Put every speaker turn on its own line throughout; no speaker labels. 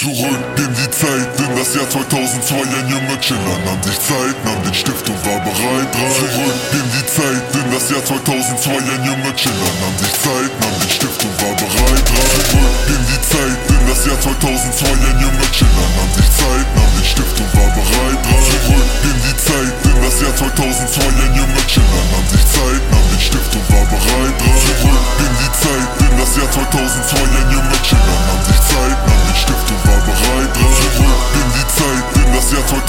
Zurück in die Zeit, in das Jahr 2002 Ein junger Chiller nahm sich Zeit, nahm den Stift und war bereit rein. Zurück in die Zeit, in das Jahr 2002 Ein junger Chiller nahm sich Zeit, nahm den Stift und war bereit rein. Zurück in die Zeit, in das Jahr 2002 Ein junger Chiller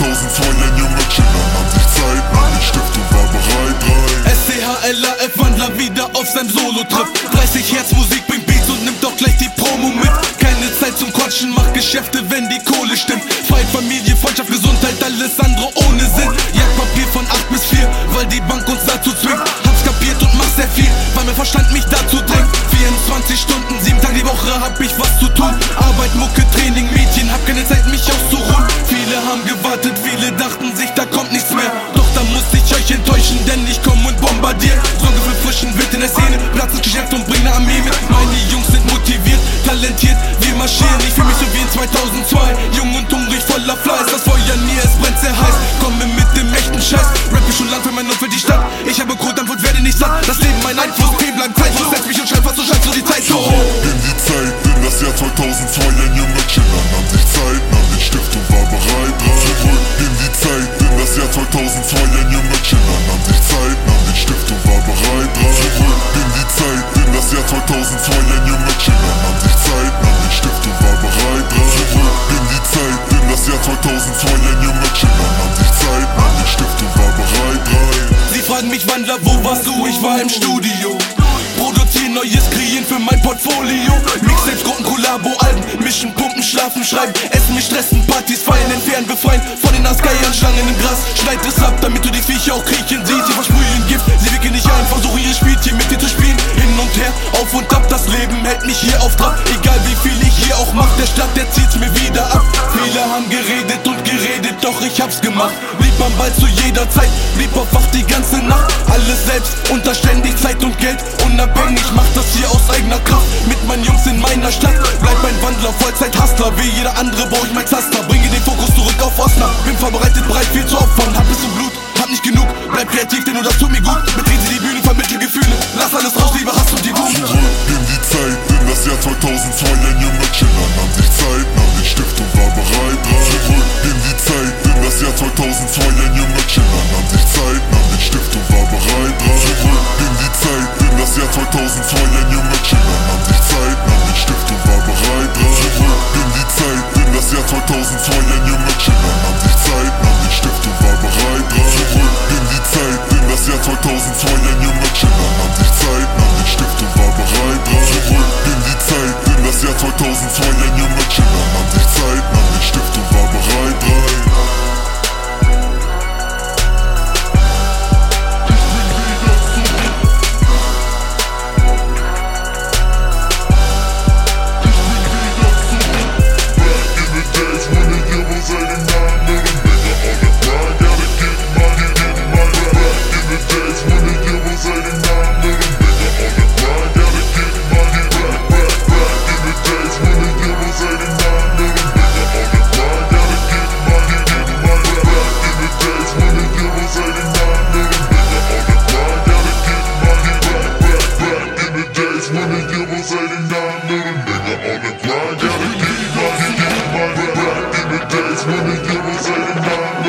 2002 Ein junger Chiller nahm sich Zeit, nahm den Stift und war bereit rein.
SCHLAF Wandler wieder auf seinem Solo-Trip. 30 Hertz Musik bringt Beats und nimmt doch gleich die Promo mit. Keine Zeit zum Quatschen, mach Geschäfte, wenn die Kohle stimmt. Feind, Familie, Freundschaft, Gesundheit, alles andere ohne Sinn. Jagdpapier von 8 bis 4, weil die Bank uns dazu zwingt. Hab's kapiert und mach sehr viel, weil mein Verstand mich dazu drängt. 24 Stunden, 7 Tage die Woche hab ich was und mit Meine Jungs sind motiviert, talentiert, wir marschieren. Ich fühl mich so wie in 2002, jung und hungrig, voller Fleiß. Das Feuer nie, es brennt sehr heiß, komme mit dem echten Scheiß. Rap ist schon lang für mein Umfeld die Stadt. Ich habe Code, Antwort, werde nicht satt. Das Leben mein Einfluss, Themen bleiben zeitlos Setz mich und schreib was, so schreibst du die Zeit. So
in die Zeit, in das Jahr 2002 Ein junger Chiller nahm sich Zeit, nahm den Stift und war bereit. Zurück in die Zeit, in das Jahr 2002 Ein junger Chiller
Wandler, wo warst du? Ich war im Studio. Produzieren Neues, kreieren für mein Portfolio. Mixtapes, Gruppen, Kollabo, Alben, mischen, pumpen, schlafen, schreiben, essen, mich stressen, Partys feiern, entfernen, befreien von den Asgeiern, Schlangen im Gras. Schneid es ab, damit du die Viecher auch kriechen siehst. Sie versprühen Gift, sie wickeln nicht ein, versuchen ihr Spielchen mit dir zu spielen. Hin und her, auf und ab, das Leben hält mich hier auf Trab. Ich hab's gemacht. Blieb am Ball zu jeder Zeit, blieb auf Wach die ganze Nacht. Alles selbst, unter ständig Zeit und Geld. Unabhängig, mach das hier aus eigener Kraft. Mit meinen Jungs in meiner Stadt. Bleib ein Wandler, Vollzeit-Hustler. Wie jeder andere brauch ich mein Zaster. Bringe den Fokus zurück auf Osnabrück. Bin vorbereitet, bereit viel zu opfern. Hab bis zum Blut, hab nicht genug. Bleib kreativ, denn nur das tut mir gut. Betrete die Bühne,
2002 Ein junger Chiller nahm sich Zeit, nahm den Stift und war bereit. Zurück in die Zeit, in das Jahr 2002 Ein junger Chiller nahm sich Zeit, nahm den Stift und war bereit. Zurück in die Zeit, in das Jahr 2002 Ein when the was 89 Little nigga on the grind Gotta get money, get money Back in the days when the year was 89